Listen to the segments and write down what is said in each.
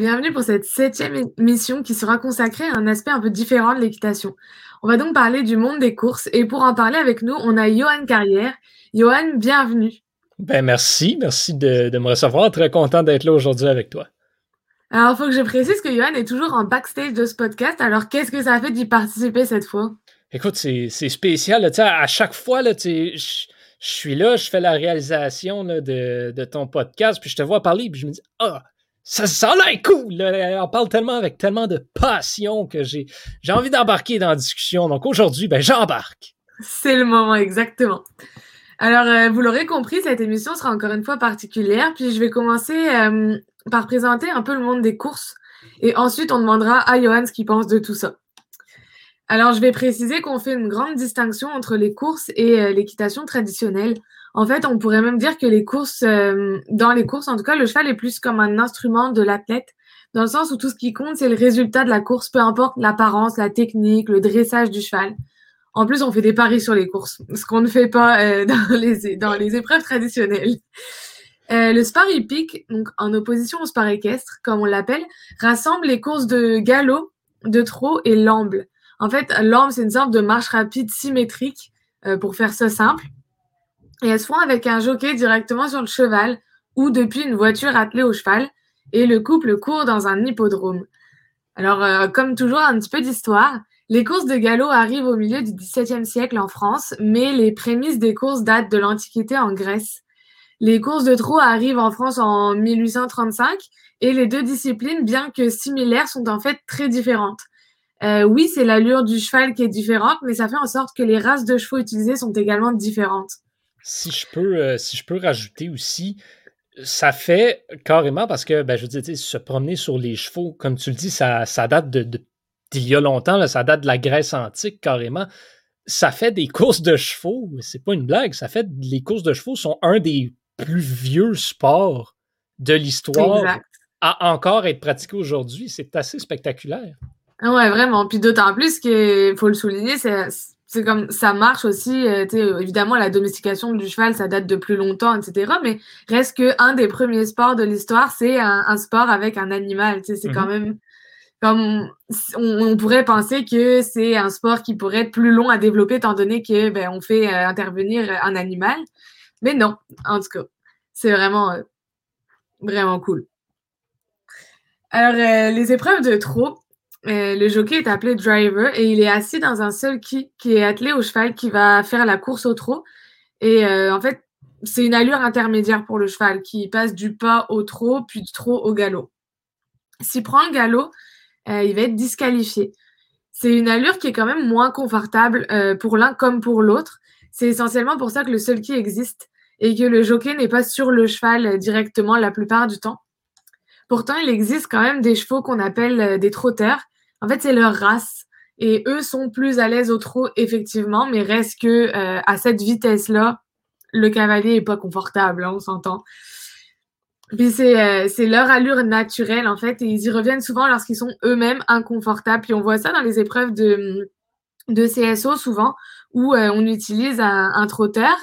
bienvenue pour cette septième émission qui sera consacrée à un aspect un peu différent de l'équitation. On va donc parler du monde des courses et pour en parler avec nous, on a Johan Carrière. Johan, bienvenue. Ben merci, merci de, me recevoir. Très content d'être là aujourd'hui avec toi. Alors, il faut que je précise que Johan est toujours en backstage de ce podcast. Alors, qu'est-ce que ça a fait d'y participer cette fois? Écoute, c'est spécial. à chaque fois, là, je suis là, je fais la réalisation de, de, ton podcast, puis je te vois parler, puis je me dis, ah, ça, ça cool. On parle tellement avec tellement de passion que j'ai envie d'embarquer dans la discussion. Donc aujourd'hui, ben, j'embarque. C'est le moment, exactement. Alors, euh, vous l'aurez compris, cette émission sera encore une fois particulière. Puis je vais commencer euh, par présenter un peu le monde des courses. Et ensuite, on demandera à Johan ce qu'il pense de tout ça. Alors, je vais préciser qu'on fait une grande distinction entre les courses et euh, l'équitation traditionnelle. En fait, on pourrait même dire que les courses, euh, dans les courses, en tout cas, le cheval est plus comme un instrument de l'athlète, dans le sens où tout ce qui compte, c'est le résultat de la course, peu importe l'apparence, la technique, le dressage du cheval. En plus, on fait des paris sur les courses, ce qu'on ne fait pas euh, dans, les, dans les épreuves traditionnelles. Euh, le sport hippique, donc en opposition au sport équestre, comme on l'appelle, rassemble les courses de galop, de trot et l'amble. En fait, l'amble, c'est une sorte de marche rapide symétrique, pour faire ça simple et elles se font avec un jockey directement sur le cheval ou depuis une voiture attelée au cheval et le couple court dans un hippodrome. Alors, euh, comme toujours, un petit peu d'histoire. Les courses de galop arrivent au milieu du XVIIe siècle en France, mais les prémices des courses datent de l'Antiquité en Grèce. Les courses de trot arrivent en France en 1835 et les deux disciplines, bien que similaires, sont en fait très différentes. Euh, oui, c'est l'allure du cheval qui est différente, mais ça fait en sorte que les races de chevaux utilisées sont également différentes. Si je peux, euh, si je peux rajouter aussi, ça fait carrément parce que, ben, je veux dire, se promener sur les chevaux, comme tu le dis, ça, ça date de, d'il y a longtemps, là, ça date de la Grèce antique carrément. Ça fait des courses de chevaux, c'est pas une blague, ça fait les courses de chevaux sont un des plus vieux sports de l'histoire à encore être pratiqué aujourd'hui. C'est assez spectaculaire. Ouais, vraiment. Puis d'autant plus qu'il faut le souligner, c'est c'est comme ça marche aussi. Euh, évidemment, la domestication du cheval, ça date de plus longtemps, etc. Mais reste que un des premiers sports de l'histoire, c'est un, sport avec un animal. C'est quand mm-hmm. même comme on, pourrait penser que c'est un sport qui pourrait être plus long à développer étant donné que ben, on fait euh, intervenir un animal. Mais non, en tout cas, c'est vraiment euh, vraiment cool. Alors les épreuves de trot, euh, le jockey est appelé driver et il est assis dans un seul qui qui est attelé au cheval qui va faire la course au trot. Et euh, en fait, c'est une allure intermédiaire pour le cheval qui passe du pas au trot puis du trot au galop. S'il prend le galop, euh, il va être disqualifié. C'est une allure qui est quand même moins confortable pour l'un comme pour l'autre. C'est essentiellement pour ça que le seul qui existe et que le jockey n'est pas sur le cheval directement la plupart du temps. Pourtant, il existe quand même des chevaux qu'on appelle des trotteurs en fait, c'est leur race. Et eux sont plus à l'aise au trot, effectivement, mais reste que euh, à cette vitesse-là, le cavalier est pas confortable, hein, on s'entend. Puis c'est, euh, c'est leur allure naturelle, en fait, et ils y reviennent souvent lorsqu'ils sont eux-mêmes inconfortables. Puis on voit ça dans les épreuves de, de CSO, souvent, où euh, on utilise un, un trotteur.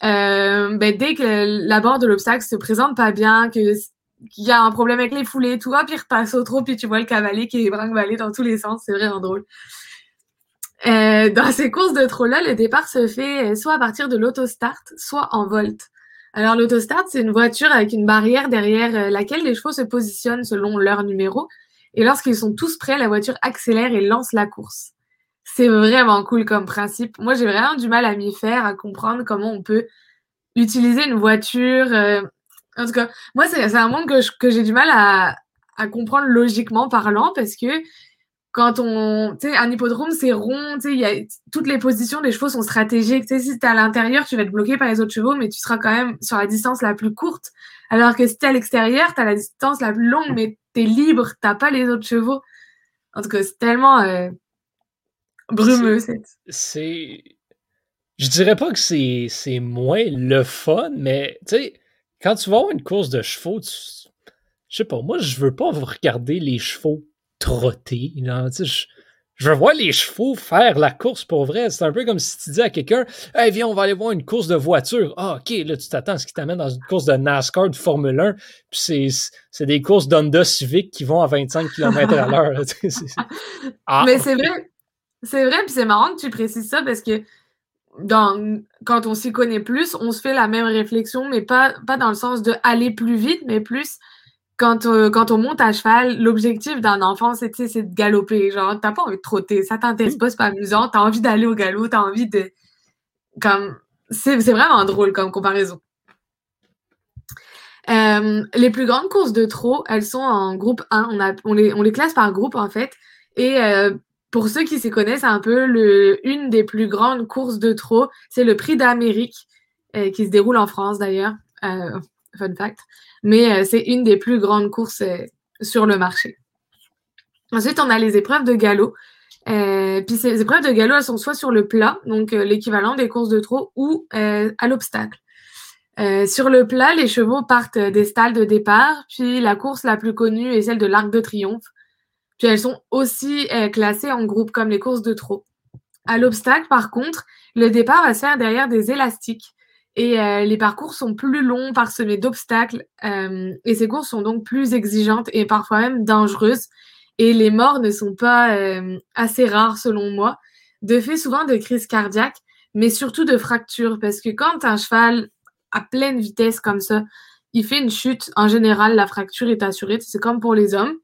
ben, dès que la barre de l'obstacle se présente pas bien, que qu'il y a un problème avec les foulées, tout, hop, il repasse au trot, puis tu vois le cavalier qui est brinque dans tous les sens. C'est vraiment drôle. Euh, dans ces courses de trot-là, le départ se fait soit à partir de l'autostart, soit en volte. Alors l'autostart, c'est une voiture avec une barrière derrière euh, laquelle les chevaux se positionnent selon leur numéro. Et lorsqu'ils sont tous prêts, la voiture accélère et lance la course. C'est vraiment cool comme principe. Moi, j'ai vraiment du mal à m'y faire, à comprendre comment on peut utiliser une voiture, euh, en tout cas, moi, c'est un monde que, que j'ai du mal à, à, comprendre logiquement parlant parce que quand on. Tu sais, un hippodrome, c'est rond, tu sais, y a, toutes les positions des chevaux sont stratégiques. Tu sais, si tu à l'intérieur, tu vas être bloqué par les autres chevaux, mais tu seras quand même sur la distance la plus courte. Alors que si tu à l'extérieur, tu as la distance la plus longue, mais tu es libre, tu pas les autres chevaux. En tout cas, c'est tellement euh, brumeux. C'est. Je dirais pas que c'est moins le fun, mais tu sais quand tu vas avoir une course de chevaux, tu... je sais pas, moi, je veux pas regarder les chevaux trotter. je, je veux voir les chevaux faire la course pour vrai. C'est un peu comme si tu dis à quelqu'un Hey, viens, on va aller voir une course de voiture. Ah, OK, là, tu t'attends à ce qui t'amène dans une course de NASCAR, de Formule 1. Puis c'est des courses d'Honda Civic qui vont à 25 km à l'heure. ah, Mais c'est vrai. C'est vrai, puis c'est marrant que tu précises ça parce que quand on s'y connaît plus, on se fait la même réflexion, mais pas, pas dans le sens de aller plus vite, mais plus quand, euh, quand on monte à cheval, l'objectif d'un enfant, c'est de galoper. Genre, t'as pas envie de trotter, ça t'intéresse pas, c'est pas amusant, t'as envie d'aller au galop, t'as envie de. Comme. C'est vraiment drôle comme comparaison. Euh, les plus grandes courses de trot, elles sont en groupe 1. On, a, on, les, on les classe par groupe, en fait. Et euh, pour ceux qui s'y connaissent un peu, une des plus grandes courses de trot, c'est le Prix d'Amérique, qui se déroule en France d'ailleurs. fun fact mais euh, c'est une des plus grandes courses euh, sur le marché. Ensuite, on a les épreuves de galop. Euh, puis ces épreuves de galop, elles sont soit sur le plat, donc l'équivalent des courses de trot, ou à l'obstacle. sur le plat, les chevaux partent des stalles de départ, puis la course la plus connue est celle de l'Arc de Triomphe. Puis elles sont aussi classées en groupe comme les courses de trot. À l'obstacle, par contre, le départ va se faire derrière des élastiques. Et euh, les parcours sont plus longs, parsemés d'obstacles, euh, et ces courses sont donc plus exigeantes et parfois même dangereuses. Et les morts ne sont pas euh, assez rares selon moi. De fait, souvent de crises cardiaques, mais surtout de fractures, parce que quand un cheval à pleine vitesse comme ça, il fait une chute, en général, la fracture est assurée. C'est comme pour les hommes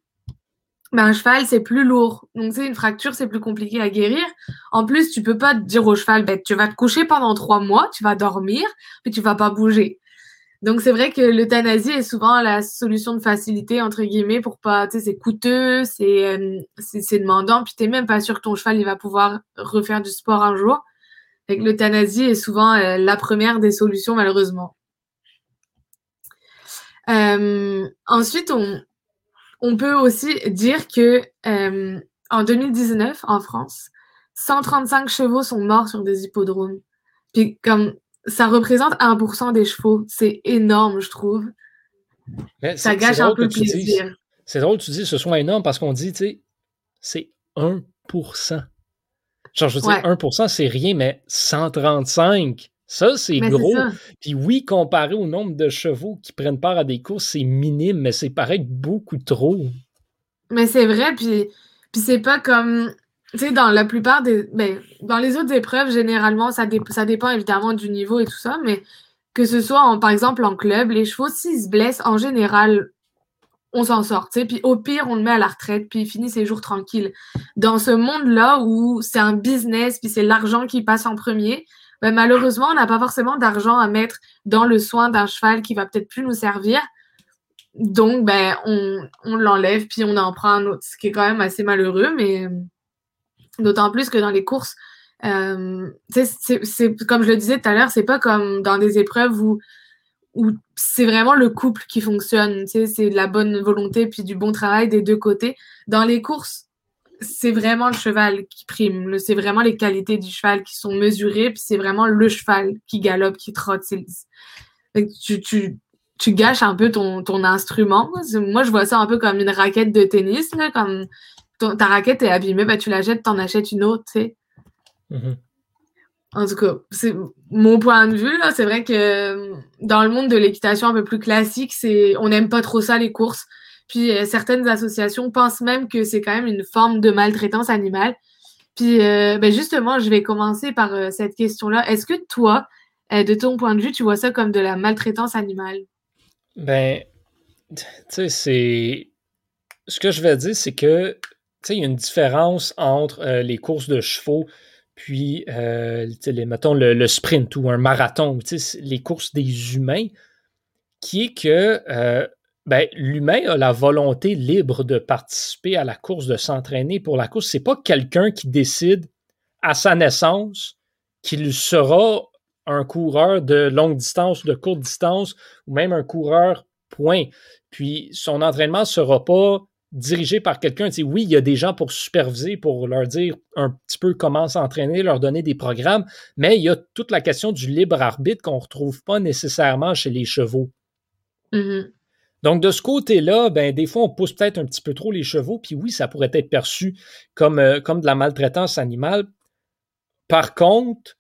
un cheval, c'est plus lourd. Donc, c'est une fracture, c'est plus compliqué à guérir. En plus, tu peux pas te dire au cheval, ben, tu vas te coucher pendant trois mois, tu vas dormir, puis tu vas pas bouger. Donc, c'est vrai que l'euthanasie est souvent la solution de facilité, entre guillemets, pour pas, tu sais, c'est coûteux, c'est, euh, c'est, demandant, puis t'es même pas sûr que ton cheval, il va pouvoir refaire du sport un jour. Fait l'euthanasie est souvent euh, la première des solutions, malheureusement. Euh, ensuite, on, on peut aussi dire que euh, en 2019, en France, 135 chevaux sont morts sur des hippodromes. Puis comme ça représente 1% des chevaux, c'est énorme, je trouve. ça gâche un peu le plaisir. C'est drôle que tu dis que ce soit énorme parce qu'on dit, tu sais, c'est 1%. Genre, je veux dire, 1%, c'est rien, mais 135, ça, c'est gros. Puis oui, comparé au nombre de chevaux qui prennent part à des courses, c'est minime, mais c'est pareil beaucoup trop. Mais c'est vrai, puis, puis c'est pas comme. Tu sais, dans la plupart des. Ben, dans les autres épreuves, généralement, ça, ça dépend évidemment du niveau et tout ça, mais que ce soit, en, par exemple, en club, les chevaux, s'ils se blessent, en général, on s'en sort. sais. Puis au pire, on le met à la retraite, puis il finit ses jours tranquilles. Dans ce monde-là où c'est un business, puis c'est l'argent qui passe en premier, ben, malheureusement, on n'a pas forcément d'argent à mettre dans le soin d'un cheval qui va peut-être plus nous servir. Donc, ben, on, on l'enlève, puis on en prend un autre, ce qui est quand même assez malheureux, mais euh, d'autant plus que dans les courses, euh, c'est comme je le disais tout à l'heure, c'est pas comme dans des épreuves où, où c'est vraiment le couple qui fonctionne, c'est de la bonne volonté puis du bon travail des deux côtés. Dans les courses, c'est vraiment le cheval qui prime. C'est vraiment les qualités du cheval qui sont mesurées, puis c'est vraiment le cheval qui galope, qui trotte. Tu, tu, tu, gâches un peu ton, ton instrument. Moi, je vois ça un peu comme une raquette de tennis. Là, comme ta raquette est abîmée, ben, tu la jettes, t'en achètes une autre. Tu sais. Mm-hmm. En tout cas, c'est mon point de vue. C'est vrai que dans le monde de l'équitation un peu plus classique, on n'aime pas trop ça, les courses. Puis euh, certaines associations pensent même que c'est quand même une forme de maltraitance animale. Puis euh, ben justement, je vais commencer par euh, cette question-là. Est-ce que toi, de ton point de vue, tu vois ça comme de la maltraitance animale? Ben, tu sais, c'est. Ce que je vais dire, c'est que, tu sais, il y a une différence entre les courses de chevaux puis, les, mettons, le, le, sprint ou un marathon, les courses des humains, qui est que l'humain a la volonté libre de participer à la course, de s'entraîner pour la course. C'est pas quelqu'un qui décide à sa naissance qu'il sera un coureur de longue distance, de courte distance, ou même un coureur point. Puis son entraînement ne sera pas dirigé par quelqu'un. oui, il y a des gens pour superviser, pour leur dire un petit peu comment s'entraîner, leur donner des programmes, mais il y a toute la question du libre arbitre qu'on ne retrouve pas nécessairement chez les chevaux. Mm-hmm. Donc, de ce côté-là, ben, des fois, on pousse peut-être un petit peu trop les chevaux, puis oui, ça pourrait être perçu comme, euh, de la maltraitance animale. Par contre,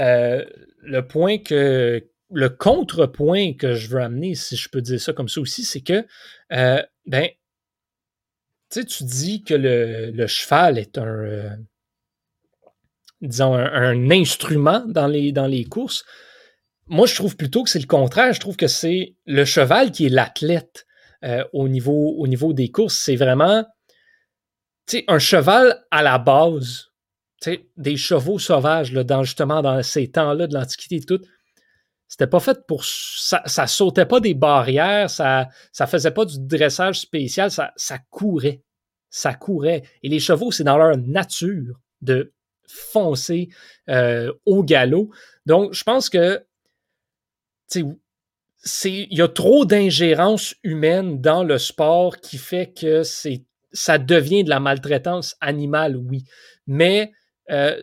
euh, le point que, le contrepoint que je veux amener, si je peux dire ça comme ça aussi, c'est que, euh, ben, tu dis que le, cheval est un, disons, un, instrument dans les courses. Moi, je trouve plutôt que c'est le contraire. Je trouve que c'est le cheval qui est l'athlète euh, au, niveau, au niveau des courses. C'est vraiment un cheval à la base. Des chevaux sauvages, là, dans, justement, dans ces temps-là de l'Antiquité et tout. C'était pas fait pour. Ça, ça sautait pas des barrières, ça, ça faisait pas du dressage spécial, ça, ça courait. Ça courait. Et les chevaux, c'est dans leur nature de foncer euh, au galop. Donc, je pense que il y a trop d'ingérence humaine dans le sport qui fait que c'est ça devient de la maltraitance animale, oui. Mais euh,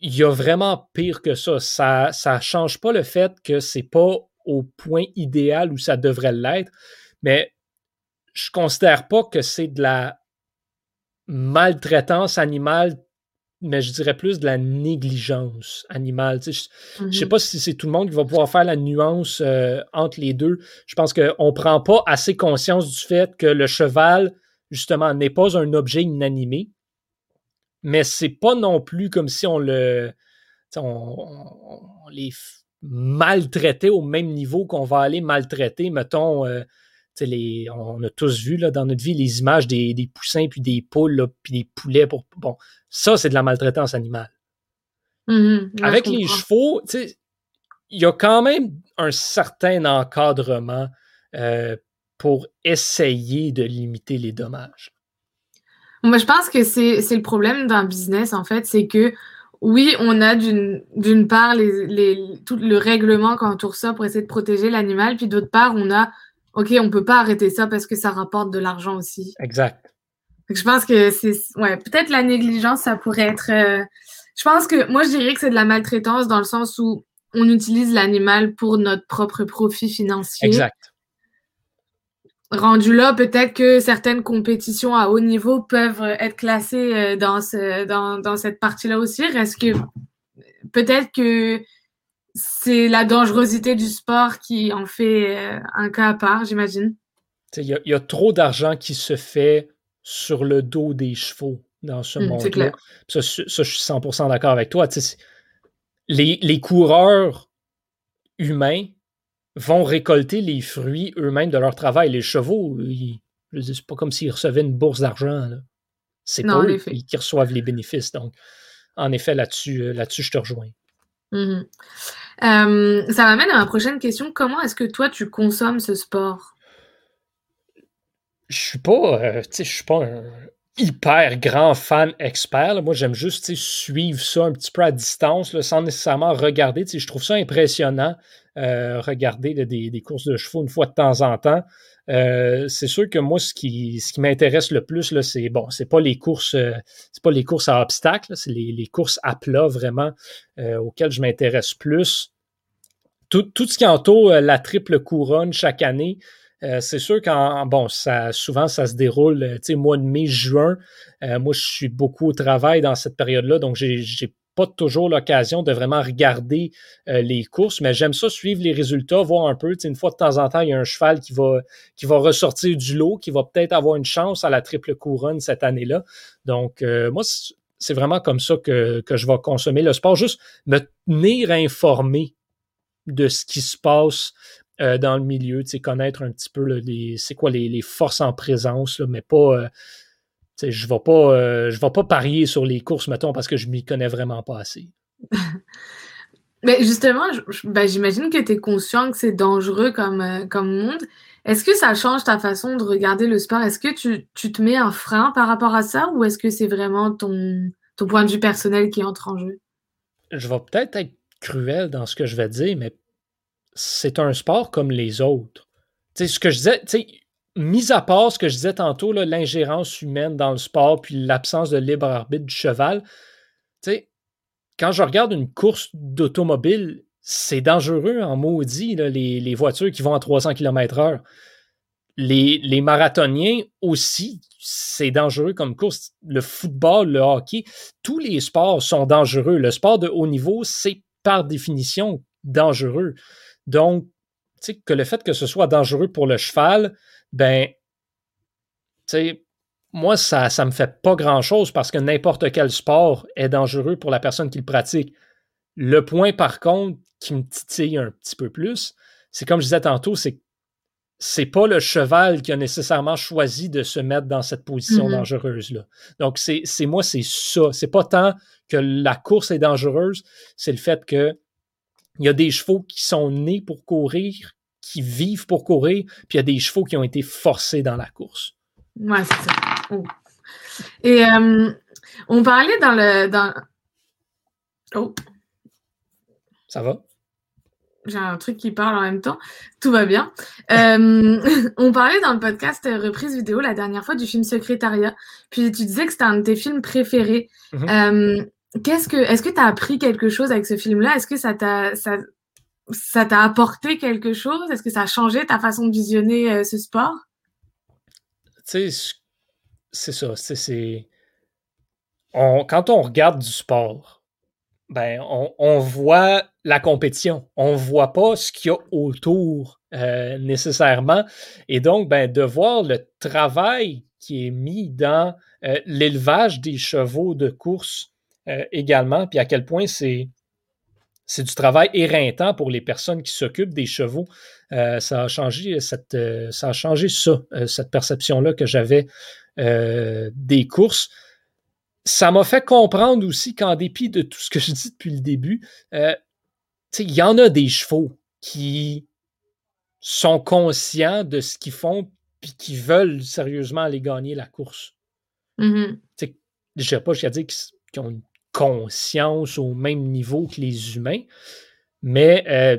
il y a vraiment pire que ça. Ça ne change pas le fait que c'est pas au point idéal où ça devrait l'être, mais je considère pas que c'est de la maltraitance animale mais je dirais plus de la négligence animale. je ne sais mm-hmm. pas si c'est tout le monde qui va pouvoir faire la nuance euh, entre les deux. Je pense qu'on ne prend pas assez conscience du fait que le cheval, justement, n'est pas un objet inanimé, mais c'est pas non plus comme si on le. On, les maltraitait au même niveau qu'on va aller maltraiter, mettons, euh, on a tous vu là, dans notre vie les images des, poussins, puis des poules, puis des poulets. Pour, bon, ça, c'est de la maltraitance animale. Mm-hmm. Avec les chevaux, il y a quand même un certain encadrement euh, pour essayer de limiter les dommages. Moi, je pense que c'est le problème d'un business, en fait, c'est que oui, on a d'une part les, tout le règlement quand entoure ça pour essayer de protéger l'animal, puis d'autre part, on a OK, on peut pas arrêter ça parce que ça rapporte de l'argent aussi. Exact. je pense que c'est ouais, peut-être la négligence, ça pourrait être. Euh, je pense que moi, je dirais que c'est de la maltraitance dans le sens où on utilise l'animal pour notre propre profit financier. Exact. Rendu là, peut-être que certaines compétitions à haut niveau peuvent être classées euh, dans, ce, dans, dans cette partie-là aussi. Reste que peut-être que c'est la dangerosité du sport qui en fait euh, un cas à part, j'imagine. Il y, a trop d'argent qui se fait sur le dos des chevaux dans ce mmh, monde-là. Ça, je suis 100% d'accord avec toi. Les, les, coureurs humains vont récolter les fruits eux-mêmes de leur travail. Les chevaux, c'est pas comme s'ils recevaient une bourse d'argent. C'est pas eux qui reçoivent les bénéfices. Donc, en effet, là-dessus, euh, là-dessus, je te rejoins. Mmh euh, ça m'amène à ma prochaine question. Comment est-ce que toi, tu consommes ce sport? Je suis pas, euh, je suis pas un hyper grand fan expert. Moi, j'aime juste suivre ça un petit peu à distance, sans nécessairement regarder. Je trouve ça impressionnant, euh, regarder des, courses de chevaux une fois de temps en temps. Euh, c'est sûr que moi, ce qui, ce qui m'intéresse le plus, c'est bon, c'est pas les courses, euh, c'est pas les courses à obstacles, c'est les, courses à plat vraiment euh, auxquelles je m'intéresse plus. Tout, ce qui entoure la triple couronne chaque année, c'est sûr qu'en bon, ça souvent ça se déroule, tu sais, mois de mai, juin. moi, je suis beaucoup au travail dans cette période-là, donc j'ai pas toujours l'occasion de vraiment regarder euh, les courses, mais j'aime ça suivre les résultats, voir un peu. Une fois de temps en temps, il y a un cheval qui va, qui va ressortir du lot, qui va peut-être avoir une chance à la triple couronne cette année-là. Donc, euh, moi, c'est vraiment comme ça que, je vais consommer le sport, juste me tenir informé de ce qui se passe euh, dans le milieu, connaître un petit peu c'est quoi les, forces en présence, mais pas je ne vais, pas, euh, vais pas parier sur les courses, mettons, parce que je m'y connais vraiment pas assez. Mais justement, ben, j'imagine que tu es conscient que c'est dangereux comme, euh, comme monde. Est-ce que ça change ta façon de regarder le sport? Est-ce que tu, te mets un frein par rapport à ça ou est-ce que c'est vraiment ton, ton point de vue personnel qui entre en jeu? Je vais peut-être être cruel dans ce que je vais dire, mais c'est un sport comme les autres. Tu sais, ce que je disais, tu sais, mis à part ce que je disais tantôt, l'ingérence humaine dans le sport, puis l'absence de libre arbitre du cheval, tu sais, quand je regarde une course d'automobile, c'est dangereux en maudit, les, voitures qui vont à 300 km/h. les, les marathoniens aussi, c'est dangereux comme course. Le football, le hockey, tous les sports sont dangereux. Le sport de haut niveau, c'est par définition dangereux. Donc, que le fait que ce soit dangereux pour le cheval, ben, tu sais, moi, ça ne me fait pas grand-chose parce que n'importe quel sport est dangereux pour la personne qui le pratique. Le point, par contre, qui me titille un petit peu plus, c'est comme je disais tantôt, c'est c'est pas le cheval qui a nécessairement choisi de se mettre dans cette position mm-hmm. dangereuse-là. Donc, c'est moi, c'est ça. C'est pas tant que la course est dangereuse, c'est le fait que il y a des chevaux qui sont nés pour courir, qui vivent pour courir, puis il y a des chevaux qui ont été forcés dans la course. Ouais, c'est ça. Oh. Et euh, on parlait dans le. Dans... Oh. Ça va? J'ai un truc qui parle en même temps. Tout va bien. Euh, on parlait dans le podcast euh, reprise vidéo la dernière fois du film Secrétariat. Puis tu disais que c'était un de tes films préférés. Mm-hmm. Qu'est-ce que, est-ce que tu as appris quelque chose avec ce film-là? Est-ce que ça t'a, ça, ça t'a apporté quelque chose? Est-ce que ça a changé ta façon de visionner ce sport? Tu sais, c'est ça. C'est, on, quand on regarde du sport, ben, on, voit la compétition. On voit pas ce qu'il y a autour euh, nécessairement. Et donc, ben, de voir le travail qui est mis dans euh, l'élevage des chevaux de course euh, également, puis à quel point c'est c'est du travail éreintant pour les personnes qui s'occupent des chevaux. ça a changé cette, ça a changé ça, cette perception-là que j'avais des courses ça m'a fait comprendre aussi qu'en dépit de tout ce que je dis depuis le début, euh, il y en a des chevaux qui sont conscients de ce qu'ils font puis qui veulent sérieusement aller gagner la course. Mm-hmm. Je ne sais pas, je dire qu'ils ont une conscience au même niveau que les humains, mais euh,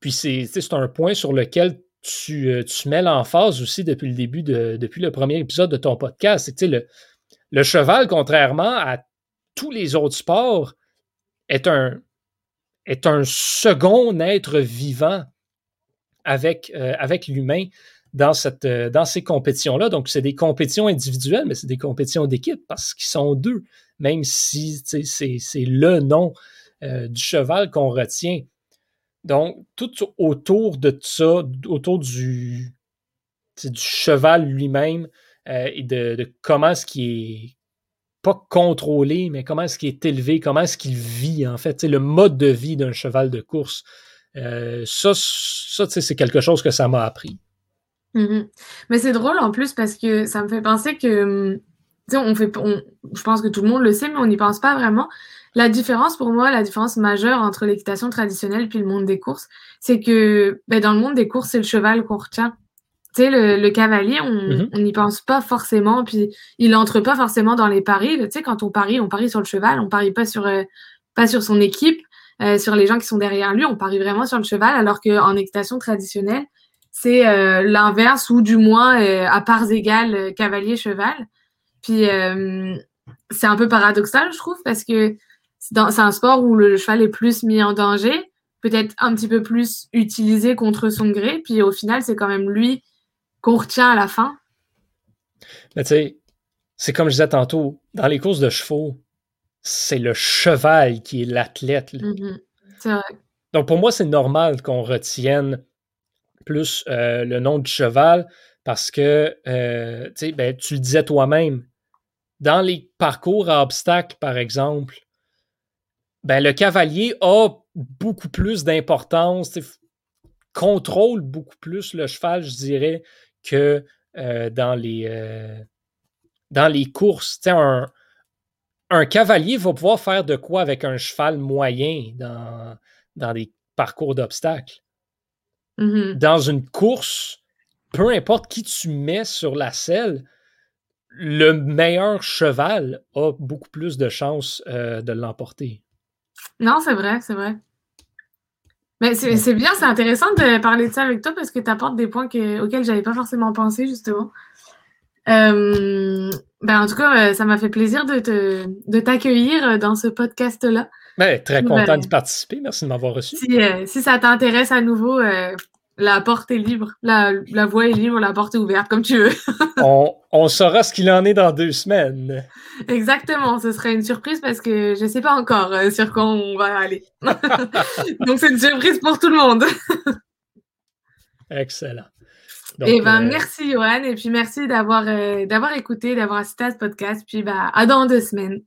puis c'est un point sur lequel tu, euh, tu mets l'emphase aussi depuis le début, de, depuis le premier épisode de ton podcast. C'est le, le cheval, contrairement à tous les autres sports, est un, est un second être vivant avec, euh, avec l'humain dans, cette, euh, dans ces compétitions-là. Donc, c'est des compétitions individuelles, mais c'est des compétitions d'équipe parce qu'ils sont deux, même si c'est le nom euh, du cheval qu'on retient. Donc, tout autour de ça, autour du, du cheval lui-même, euh, et de, comment est-ce qu'il est pas contrôlé, mais comment est-ce qu'il est élevé, comment est-ce qu'il vit, en fait, le mode de vie d'un cheval de course. Ça, ça c'est quelque chose que ça m'a appris. Mm-hmm. Mais c'est drôle en plus parce que ça me fait penser que, on fait, je pense que tout le monde le sait, mais on n'y pense pas vraiment. La différence pour moi, la différence majeure entre l'équitation traditionnelle puis le monde des courses, c'est que ben, dans le monde des courses, c'est le cheval qu'on retient tu sais, le, cavalier, mm-hmm. on n'y pense pas forcément, puis il entre pas forcément dans les paris. Tu sais, quand on parie, on parie sur le cheval, on parie pas sur, euh, pas sur son équipe, euh, sur les gens qui sont derrière lui, on parie vraiment sur le cheval, alors qu'en équitation traditionnelle, c'est euh, l'inverse, ou du moins à parts égales, cavalier-cheval. Puis c'est un peu paradoxal, je trouve, parce que c'est un sport où le cheval est plus mis en danger, peut-être un petit peu plus utilisé contre son gré, puis au final, c'est quand même lui qu'on retient à la fin? Mais tu sais, c'est comme je disais tantôt, dans les courses de chevaux, c'est le cheval qui est l'athlète. Mm-hmm. Donc pour moi, c'est normal qu'on retienne plus euh, le nom du cheval parce que, euh, ben, tu le disais toi-même, dans les parcours à obstacles, par exemple, ben, le cavalier a beaucoup plus d'importance, contrôle beaucoup plus le cheval, je dirais, que euh, dans, les, courses. Un, un, cavalier va pouvoir faire de quoi avec un cheval moyen dans, dans des parcours d'obstacles? Mm-hmm. Dans une course, peu importe qui tu mets sur la selle, le meilleur cheval a beaucoup plus de chances euh, de l'emporter. Non, c'est vrai, c'est vrai. Mais c'est bien, c'est intéressant de parler de ça avec toi parce que tu apportes des points que, auxquels j'avais pas forcément pensé, justement. Euh, ben en tout cas, euh, ça m'a fait plaisir de, te, de t'accueillir dans ce podcast-là. Ben, très content d'y participer. Merci de m'avoir reçu. Si, euh, si ça t'intéresse à nouveau, la porte est libre. La, la voie est libre, la porte est ouverte, comme tu veux. on, on, saura ce qu'il en est dans deux semaines. Exactement, ce serait une surprise parce que je ne sais pas encore euh, sur quoi on va aller. Donc c'est une surprise pour tout le monde. Excellent. et eh ben, euh, merci Johan et puis merci d'avoir euh, d'avoir écouté, d'avoir assisté à ce podcast. Puis bah, à dans deux semaines.